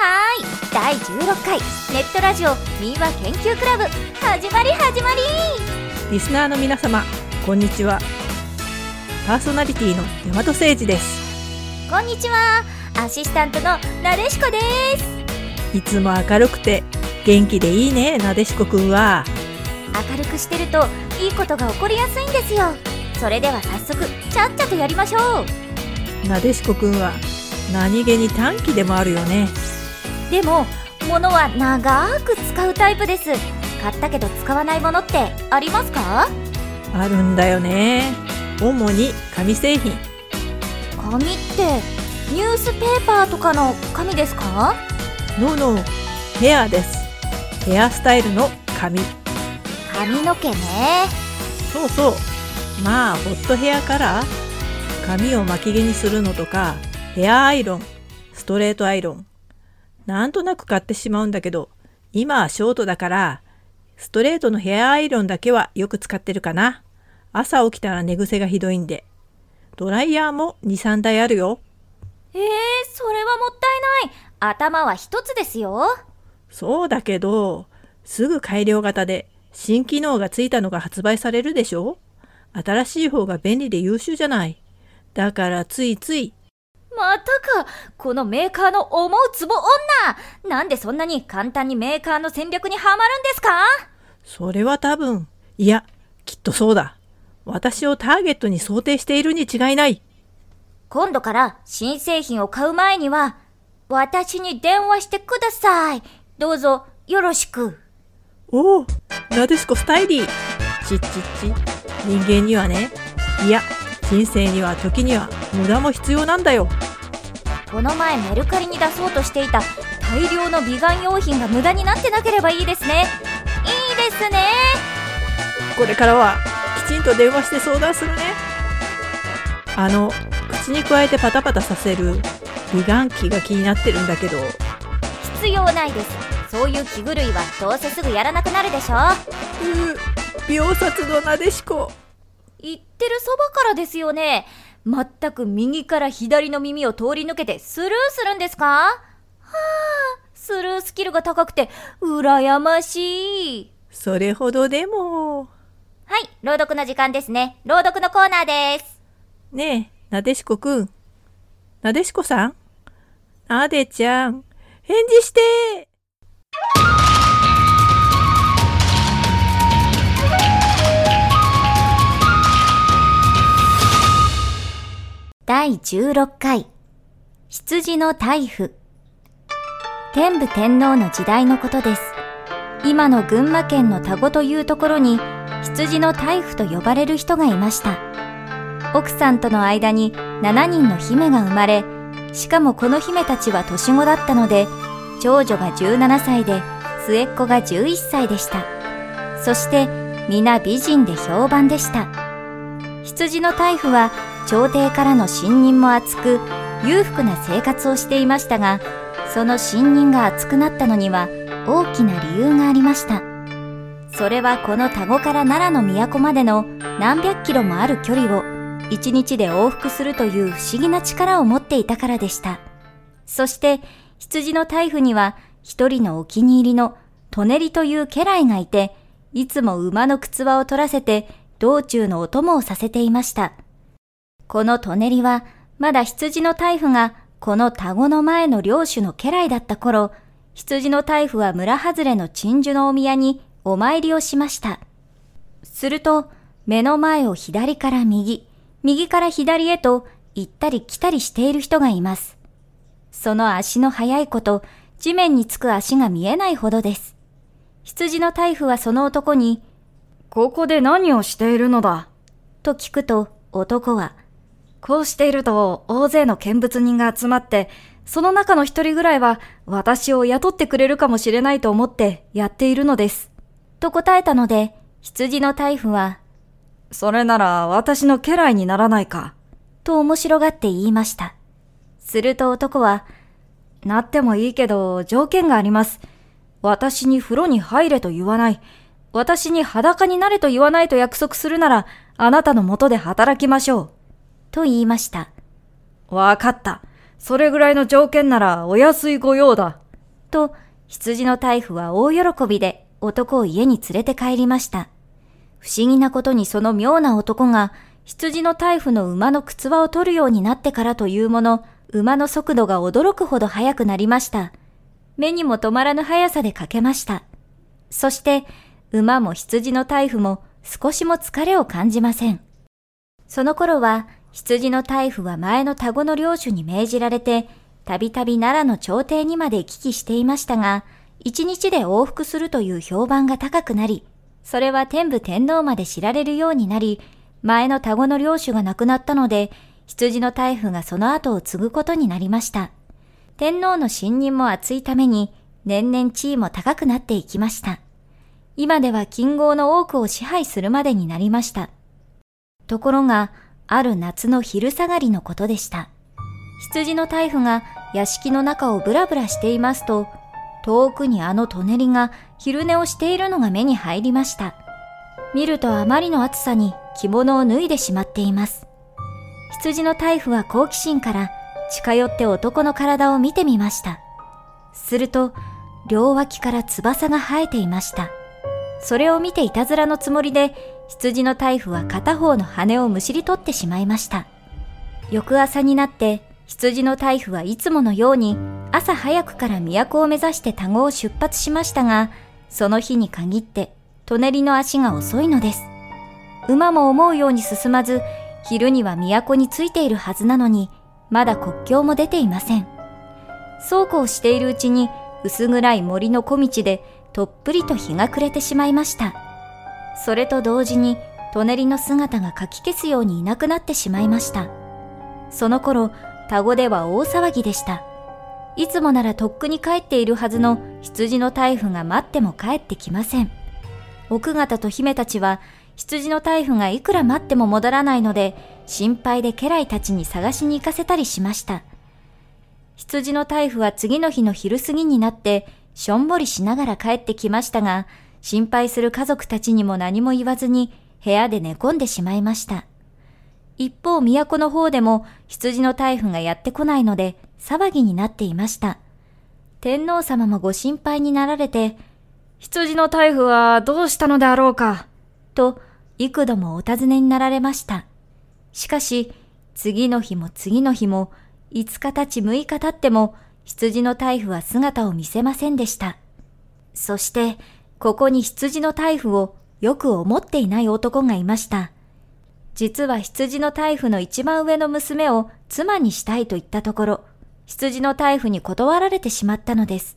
ーい。第16回ネットラジオ民話研究クラブ。始まり始まり。リスナーの皆様こんにちは。パーソナリティの大和誠二です。こんにちは。アシスタントのなでしこです。いつも明るくて元気でいいねなでしこくんは。明るくしてるといいことが起こりやすいんですよ。それでは早速ちゃっちゃとやりましょう。なでしこくんは何気に短気でもあるよねでも物は長く使うタイプです。買ったけど使わないものってありますか？あるんだよね。主に紙製品。紙ってニュースペーパーとかの紙ですか？ノーノーヘアです。ヘアスタイルの紙。髪の毛ね。そうそう。まあホットヘアカラー髪を巻き毛にするのとかヘアアイロンストレートアイロンなんとなく買ってしまうんだけど今はショートだからストレートのヘアアイロンだけはよく使ってるかな。朝起きたら寝癖がひどいんで。ドライヤーも23台あるよ。えー、それはもったいない。頭は一つですよ。そうだけどすぐ改良型で新機能がついたのが発売されるでしょ。新しい方が便利で優秀じゃない。だからついついまたか。このメーカーの思うツボ女。なんでそんなに簡単にメーカーの戦略にはまるんですか？それは多分いやきっとそうだ。私をターゲットに想定しているに違いない。今度から新製品を買う前には私に電話してください。どうぞよろしく。おおなでしこスタイリー。ちっちっち人間にはねいや人生には時には無駄も必要なんだよこの前メルカリに出そうとしていた大量の美顔用品が無駄になってなければいいですね。いいですね。これからはきちんと電話して相談するね。あの口に加えてパタパタさせる美顔器が気になってるんだけど。必要ないです。そういう器具類はどうせすぐやらなくなるでしょ。うー秒殺のなでしこ。言ってるそばからですよね全く右から左の耳を通り抜けてスルーするんですか？はあスルースキルが高くて羨ましい。それほどでも。はい朗読の時間ですね。朗読のコーナーです。ねえなでしこくん。なでしこさん。なでちゃん。返事して第16回。羊の大夫。天武天皇の時代のことです。今の群馬県の田子というところに羊の大夫と呼ばれる人がいました。奥さんとの間に7人の姫が生まれしかもこの姫たちは年子だったので長女が17歳で末っ子が11歳でした。そして皆美人で評判でした。羊の大夫は朝廷からの信任も厚く裕福な生活をしていましたがその信任が厚くなったのには大きな理由がありました。それはこの田子から奈良の都までの何百キロもある距離を一日で往復するという不思議な力を持っていたからでした。そして羊の大夫には一人のお気に入りのトネリという家来がいていつも馬の靴輪を取らせて道中のお供をさせていました。このトネリは、まだ羊の大夫がこの田子の前の領主の家来だった頃、羊の大夫は村外れの鎮守のお宮にお参りをしました。すると、目の前を左から右、右から左へと行ったり来たりしている人がいます。その足の速いこと、地面につく足が見えないほどです。羊の大夫はその男に、ここで何をしているのだ？と聞くと、男は、こうしていると大勢の見物人が集まって、その中の一人ぐらいは私を雇ってくれるかもしれないと思ってやっているのです。と答えたので、羊の大夫は、それなら私の家来にならないか。と面白がって言いました。すると男は、なってもいいけど条件があります。私に風呂に入れと言わない。私に裸になれと言わないと約束するなら、あなたの元で働きましょう。と言いました。わかった。それぐらいの条件ならお安い御用だ。と、羊の大夫は大喜びで男を家に連れて帰りました。不思議なことにその妙な男が羊の大夫の馬の靴輪を取るようになってからというもの、馬の速度が驚くほど速くなりました。目にも止まらぬ速さでかけました。そして、馬も羊の大夫も少しも疲れを感じません。その頃は、羊の大夫は前の田子の領主に命じられて、たびたび奈良の朝廷にまで行き来していましたが、一日で往復するという評判が高くなり、それは天武天皇まで知られるようになり、前の田子の領主が亡くなったので、羊の大夫がその後を継ぐことになりました。天皇の信任も厚いために、年々地位も高くなっていきました。今では金豪の多くを支配するまでになりました。ところが、ある夏の昼下がりのことでした。羊の大夫が屋敷の中をブラブラしていますと、遠くにあのトネリが昼寝をしているのが目に入りました。見るとあまりの暑さに着物を脱いでしまっています。羊の大夫は好奇心から近寄って男の体を見てみました。すると、両脇から翼が生えていました。それを見ていたずらのつもりで、羊の大夫は片方の羽をむしり取ってしまいました。翌朝になって羊の大夫はいつものように朝早くから都を目指して田子を出発しましたが、その日に限って隣の足が遅いのです。馬も思うように進まず、昼には都に着いているはずなのに、まだ国境も出ていません。そうこうしているうちに、薄暗い森の小道で、とっぷりと日が暮れてしまいました。それと同時に、隣の姿がかき消すようにいなくなってしまいました。その頃、田子では大騒ぎでした。いつもならとっくに帰っているはずの羊の大夫が待っても帰ってきません。奥方と姫たちは羊の大夫がいくら待っても戻らないので心配で家来たちに探しに行かせたりしました。羊の大夫は次の日の昼過ぎになってしょんぼりしながら帰ってきましたが心配する家族たちにも何も言わずに部屋で寝込んでしまいました。一方、都の方でも羊の大夫がやってこないので騒ぎになっていました。天皇様もご心配になられて、羊の大夫はどうしたのであろうか、と幾度もお尋ねになられました。しかし、次の日も次の日も、5日経ち6日経っても、羊の大夫は姿を見せませんでした。そして、ここに羊の大夫をよく思っていない男がいました。実は羊の大夫の一番上の娘を妻にしたいと言ったところ、羊の大夫に断られてしまったのです。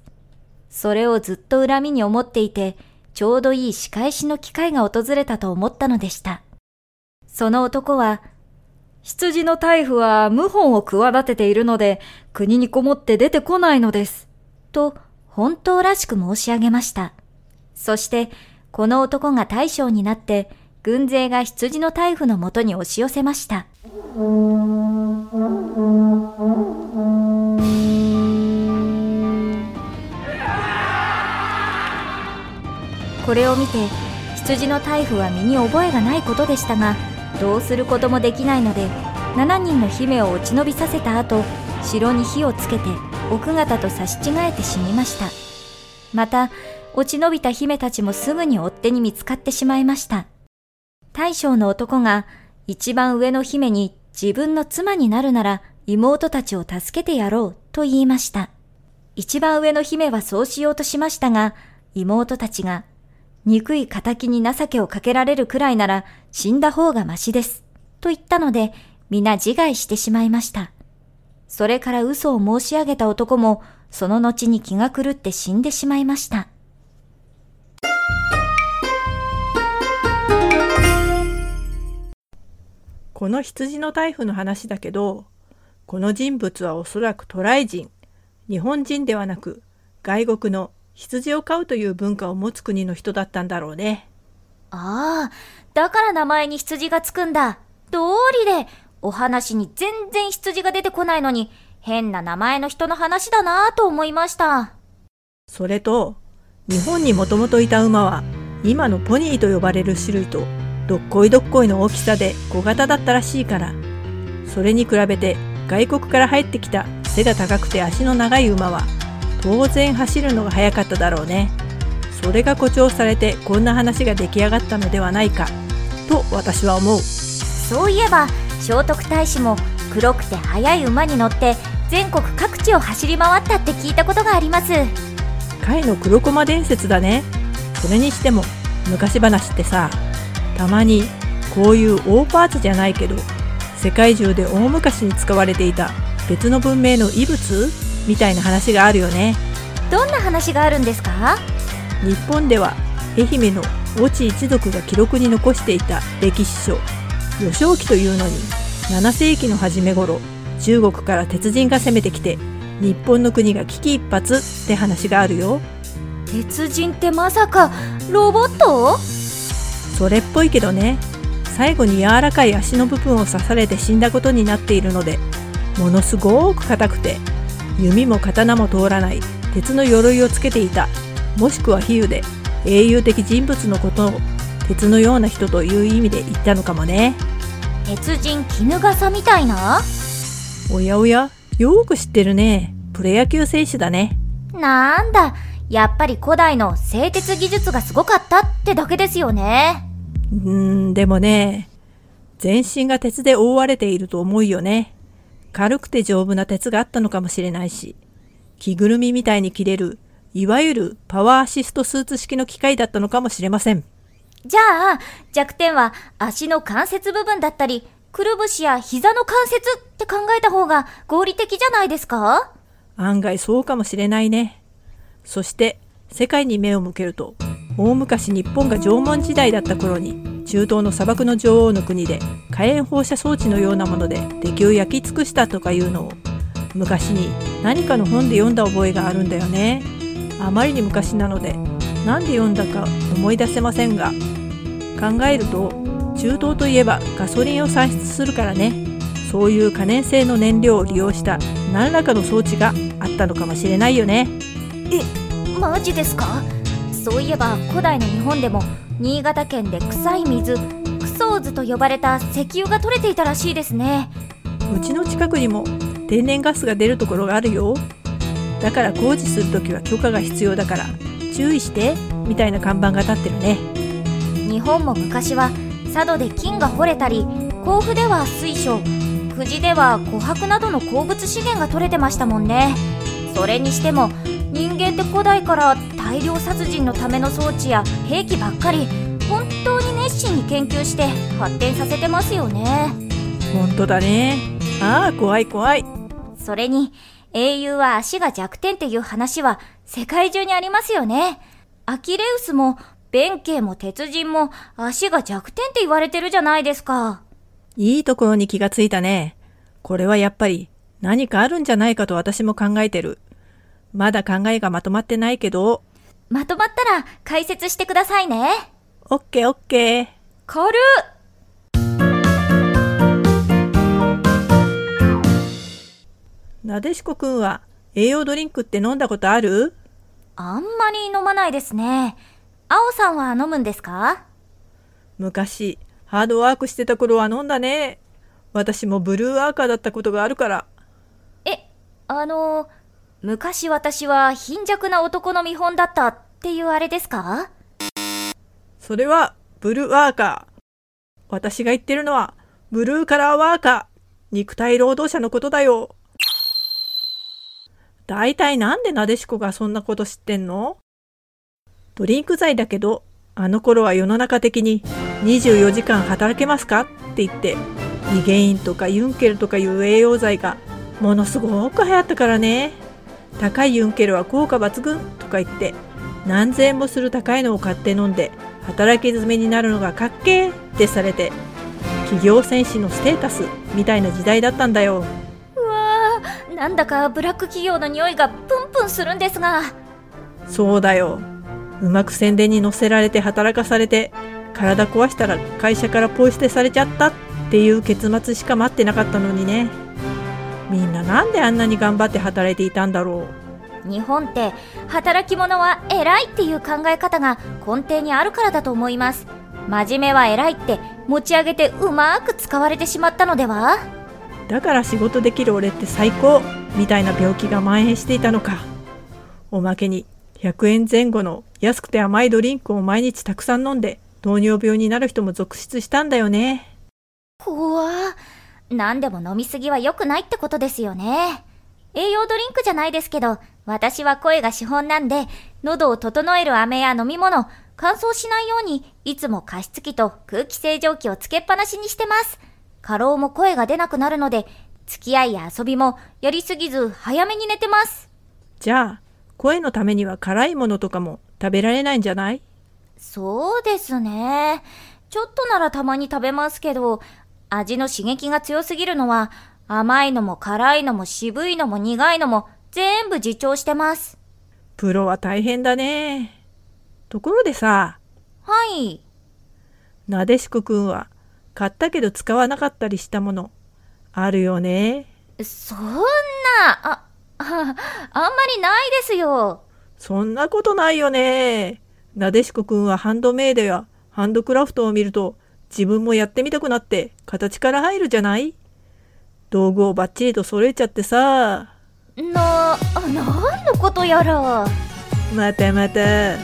それをずっと恨みに思っていて、ちょうどいい仕返しの機会が訪れたと思ったのでした。その男は、羊の大夫は謀反を企てているので、国にこもって出てこないのです。と、本当らしく申し上げました。そして、この男が大将になって、軍勢が羊の大夫のもとに押し寄せました。これを見て羊の大夫は身に覚えがないことでしたがどうすることもできないので7人の姫を落ち延びさせた後城に火をつけて奥方と差し違えて死にましたまた落ち延びた姫たちもすぐに追っ手に見つかってしまいました大将の男が一番上の姫に自分の妻になるなら妹たちを助けてやろうと言いました。一番上の姫はそうしようとしましたが、妹たちが、憎い仇に情けをかけられるくらいなら死んだ方がましです。と言ったので、皆自害してしまいました。それから嘘を申し上げた男も、その後に気が狂って死んでしまいました。この羊の大夫の話だけど、この人物はおそらく渡来人、日本人ではなく外国の羊を飼うという文化を持つ国の人だったんだろうね。ああ、だから名前に羊がつくんだ。道理で、お話に全然羊が出てこないのに、変な名前の人の話だなぁと思いました。それと、日本にもともといた馬は、今のポニーと呼ばれる種類とどっこいどっこいの大きさで小型だったらしいから。それに比べて外国から入ってきた背が高くて足の長い馬は当然走るのが速かっただろうね。それが誇張されてこんな話が出来上がったのではないかと私は思う。そういえば聖徳太子も黒くて速い馬に乗って全国各地を走り回ったって聞いたことがあります。甲斐の黒駒伝説だね。それにしても昔話ってさたまにこういう大パーツじゃないけど世界中で大昔に使われていた別の文明の遺物？みたいな話があるよね。どんな話があるんですか？日本では愛媛の越智一族が記録に残していた歴史書「予正記」というのに7世紀の初め頃中国から鉄人が攻めてきて日本の国が危機一髪って話があるよ。鉄人ってまさかロボット？それっぽいけどね。最後に柔らかい足の部分を刺されて死んだことになっているのでものすごく硬くて弓も刀も通らない鉄の鎧をつけていたもしくは比喩で英雄的人物のことを鉄のような人という意味で言ったのかもね。鉄人絹笠みたいな？おやおやよく知ってるね。プロ野球選手だね。なんだやっぱり古代の製鉄技術がすごかったってだけですよね。うーんでもね全身が鉄で覆われていると思うよね。軽くて丈夫な鉄があったのかもしれないし着ぐるみみたいに着れるいわゆるパワーアシストスーツ式の機械だったのかもしれません。じゃあ弱点は足の関節部分だったりくるぶしや膝の関節って考えた方が合理的じゃないですか？案外そうかもしれないね。そして世界に目を向けると大昔日本が縄文時代だった頃に中東の砂漠の女王の国で火炎放射装置のようなもので敵を焼き尽くしたとかいうのを昔に何かの本で読んだ覚えがあるんだよね。あまりに昔なので何で読んだか思い出せませんが考えると中東といえばガソリンを産出するからね。そういう可燃性の燃料を利用した何らかの装置があったのかもしれないよね。えマジですか？そういえば古代の日本でも新潟県で臭い水クソーズと呼ばれた石油が取れていたらしいですね。うちの近くにも天然ガスが出るところがあるよ。だから工事するときは許可が必要だから注意してみたいな看板が立ってるね。日本も昔は佐渡で金が掘れたり甲府では水晶久慈では琥珀などの鉱物資源が取れてましたもんね。それにしても人間って古代から大量殺人のための装置や兵器ばっかり本当に熱心に研究して発展させてますよね。ほんとだね。ああ怖い怖い。それに英雄は足が弱点っていう話は世界中にありますよね。アキレウスも弁慶も鉄人も足が弱点って言われてるじゃないですか。いいところに気がついたね。これはやっぱり何かあるんじゃないかと私も考えてる。まだ考えがまとまってないけど。まとまったら解説してくださいね。オッケーオッケー。軽っ。なでしこくんは栄養ドリンクって飲んだことある？あんまり飲まないですね青さんは飲むんですか？昔ハードワークしてた頃は飲んだね。私もブルーアーカーだったことがあるから。えあの昔私は貧弱な男の見本だったっていうあれですか？それはブルーアーカー。私が言ってるのはブルーカラーワーカー。肉体労働者のことだよ。大体なんでなでしこがそんなこと知ってんの？ドリンク剤だけど、あの頃は世の中的に24時間働けますか？って言って、リゲインとかユンケルとかいう栄養剤がものすごく流行ったからね。高いユンケルは効果抜群とか言って、何千円もする高いのを買って飲んで、働き詰めになるのがかっけーってされて、企業戦士のステータスみたいな時代だったんだよ。うわーなんだかブラック企業の匂いがプンプンするんですがそうだよ。うまく宣伝に乗せられて働かされて、体壊したら会社からポイ捨てされちゃったっていう結末しか待ってなかったのにね。みんななんであんなに頑張って働いていたんだろ日本って働き者は偉いっていう考え方が根底にあるからだと思います真面目は偉いって持ち上げてうまく使われてしまったのでは？う。だから仕事できる俺って最高みたいな病気が蔓延していたのか。おまけに100円前後の安くて甘いドリンクを毎日たくさん飲んで糖尿病になる人も続出したんだよね。怖何でも飲みすぎは良くないってことですよね。栄養ドリンクじゃないですけど、私は声が資本なんで、喉を整える飴や飲み物、乾燥しないように、いつも加湿器と空気清浄機をつけっぱなしにしてます。過労も声が出なくなるので、付き合いや遊びもやりすぎず早めに寝てます。じゃあ、声のためには辛いものとかも食べられないんじゃない？そうですね。ちょっとならたまに食べますけど、味の刺激が強すぎるのは、甘いのも辛いのも渋いのも苦いのも全部自重してます。プロは大変だね。ところでさ。はい。なでしこくんは買ったけど使わなかったりしたものあるよね？そんな、あ、あ、あんまりないですよ。そんなことないよね。なでしこくんはハンドメイドやハンドクラフトを見ると自分もやってみたくなって形から入るじゃない？道具をバッチリと揃えちゃってさ。な、何のことやら。またまた。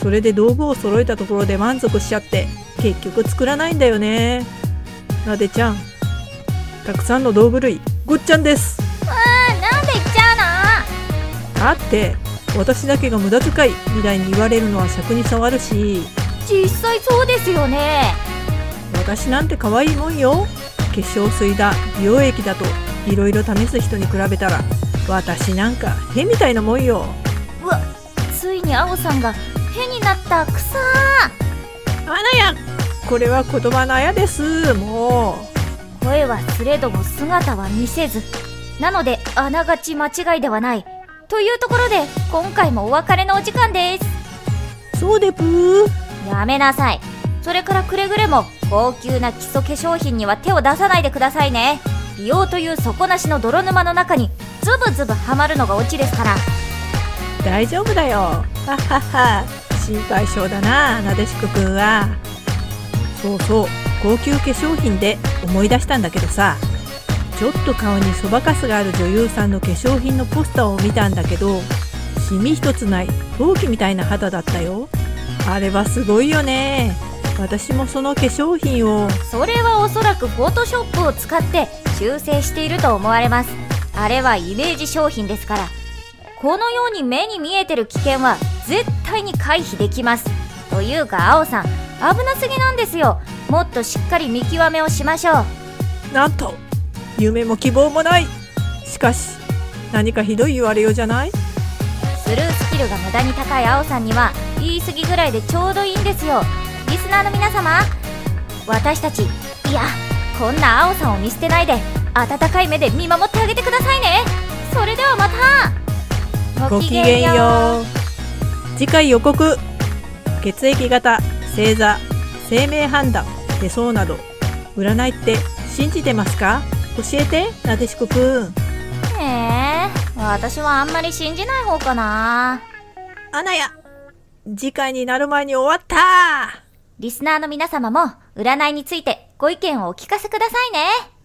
それで道具を揃えたところで満足しちゃって結局作らないんだよね。なでちゃん。たくさんの道具類ごっちゃんです。だって私だけが無駄遣いみたいに言われるのは尺に触るし実際そうですよね。私なんて可愛いもんよ。化粧水だ美容液だといろいろ試す人に比べたら私なんかへみたいなもんよ。うわついに青さんがへになったくさあなやこれは言葉のあやです。もう。声はすれども姿は見せず。なのであながち間違いではないというところで今回もお別れのお時間です。そうでぷー。やめなさい。それからくれぐれも高級な基礎化粧品には手を出さないでくださいね。美容という底なしの泥沼の中にズブズブハマるのがオチですから。大丈夫だよ。ははは。心配性だななでしこくんは。そうそう。高級化粧品で思い出したんだけどさちょっと顔にそばかすがある女優さんの化粧品のポスターを見たんだけどシミ一つない陶器みたいな肌だったよ。あれはすごいよね。私もその化粧品を。それはおそらくフォトショップを使って修正していると思われます。あれはイメージ商品ですから。このように目に見えてる危険は絶対に回避できます。というか青さん危なすぎなんですよ。もっとしっかり見極めをしましょう。なんと夢も希望もない。しかし何かひどい言われようじゃない？スルースキルが無駄に高い青さんには言い過ぎぐらいでちょうどいいんですよ。リスナーの皆様私たちいやこんな青さんを見捨てないで温かい目で見守ってあげてくださいね。それではまた。ごきげんよう。次回予告。血液型星座生命判断手相など占いって信じてますか？教えてなでしこくん。へえ私はあんまり信じない方かな。あなや次回になる前に終わった。リスナーの皆様も占いについてご意見をお聞かせくださいね